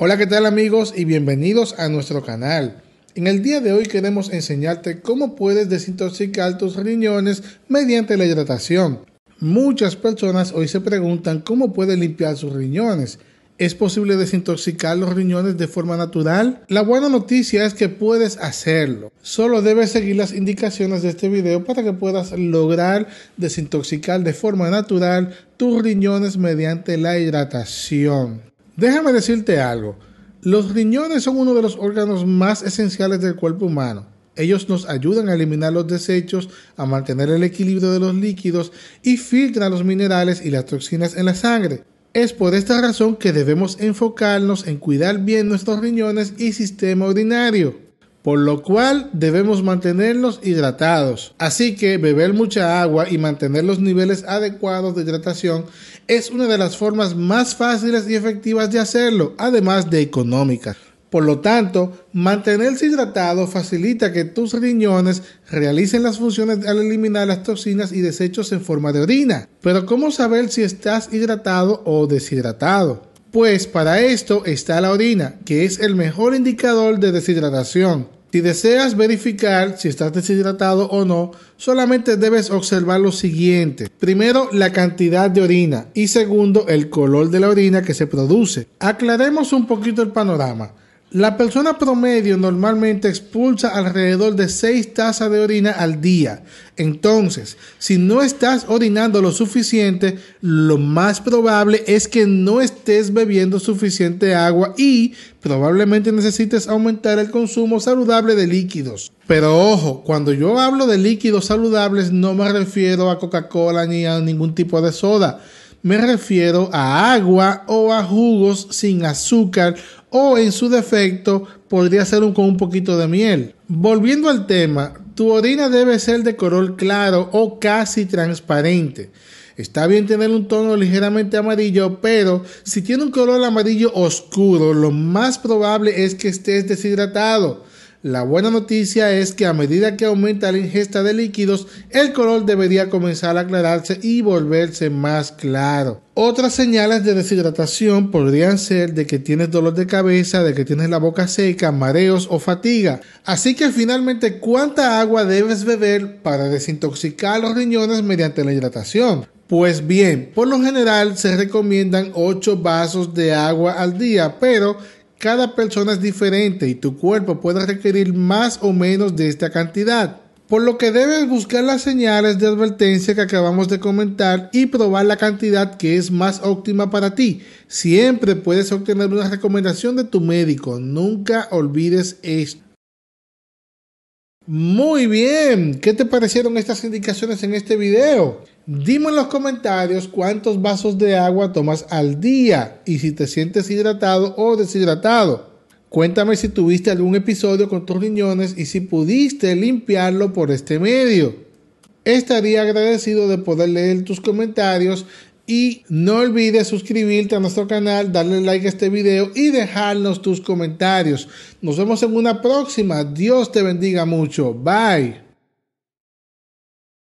Hola, ¿qué tal amigos? Y bienvenidos a nuestro canal. En el día de hoy queremos enseñarte cómo puedes desintoxicar tus riñones mediante la hidratación. Muchas personas hoy se preguntan cómo pueden limpiar sus riñones. ¿Es posible desintoxicar los riñones de forma natural? La buena noticia es que puedes hacerlo. Solo debes seguir las indicaciones de este video para que puedas lograr desintoxicar de forma natural tus riñones mediante la hidratación. Déjame decirte algo. Los riñones son uno de los órganos más esenciales del cuerpo humano. Ellos nos ayudan a eliminar los desechos, a mantener el equilibrio de los líquidos y filtran los minerales y las toxinas en la sangre. Es por esta razón que debemos enfocarnos en cuidar bien nuestros riñones y sistema urinario por lo cual debemos mantenerlos hidratados. Así que beber mucha agua y mantener los niveles adecuados de hidratación es una de las formas más fáciles y efectivas de hacerlo, además de económicas. Por lo tanto, mantenerse hidratado facilita que tus riñones realicen las funciones al eliminar las toxinas y desechos en forma de orina. Pero ¿cómo saber si estás hidratado o deshidratado? Pues para esto está la orina, que es el mejor indicador de deshidratación. Si deseas verificar si estás deshidratado o no, solamente debes observar lo siguiente. Primero, la cantidad de orina y segundo, el color de la orina que se produce. Aclaremos un poquito el panorama. La persona promedio normalmente expulsa alrededor de 6 tazas de orina al día. Entonces, si no estás orinando lo suficiente, lo más probable es que no estés bebiendo suficiente agua y probablemente necesites aumentar el consumo saludable de líquidos. Pero ojo, cuando yo hablo de líquidos saludables no me refiero a Coca-Cola ni a ningún tipo de soda me refiero a agua o a jugos sin azúcar o en su defecto podría ser con un poquito de miel. Volviendo al tema, tu orina debe ser de color claro o casi transparente. Está bien tener un tono ligeramente amarillo, pero si tiene un color amarillo oscuro, lo más probable es que estés deshidratado. La buena noticia es que a medida que aumenta la ingesta de líquidos, el color debería comenzar a aclararse y volverse más claro. Otras señales de deshidratación podrían ser de que tienes dolor de cabeza, de que tienes la boca seca, mareos o fatiga. Así que finalmente, ¿cuánta agua debes beber para desintoxicar los riñones mediante la hidratación? Pues bien, por lo general se recomiendan 8 vasos de agua al día, pero cada persona es diferente y tu cuerpo puede requerir más o menos de esta cantidad. Por lo que debes buscar las señales de advertencia que acabamos de comentar y probar la cantidad que es más óptima para ti. Siempre puedes obtener una recomendación de tu médico. Nunca olvides esto. Muy bien, ¿qué te parecieron estas indicaciones en este video? Dime en los comentarios cuántos vasos de agua tomas al día y si te sientes hidratado o deshidratado. Cuéntame si tuviste algún episodio con tus riñones y si pudiste limpiarlo por este medio. Estaría agradecido de poder leer tus comentarios y no olvides suscribirte a nuestro canal, darle like a este video y dejarnos tus comentarios. Nos vemos en una próxima. Dios te bendiga mucho. Bye.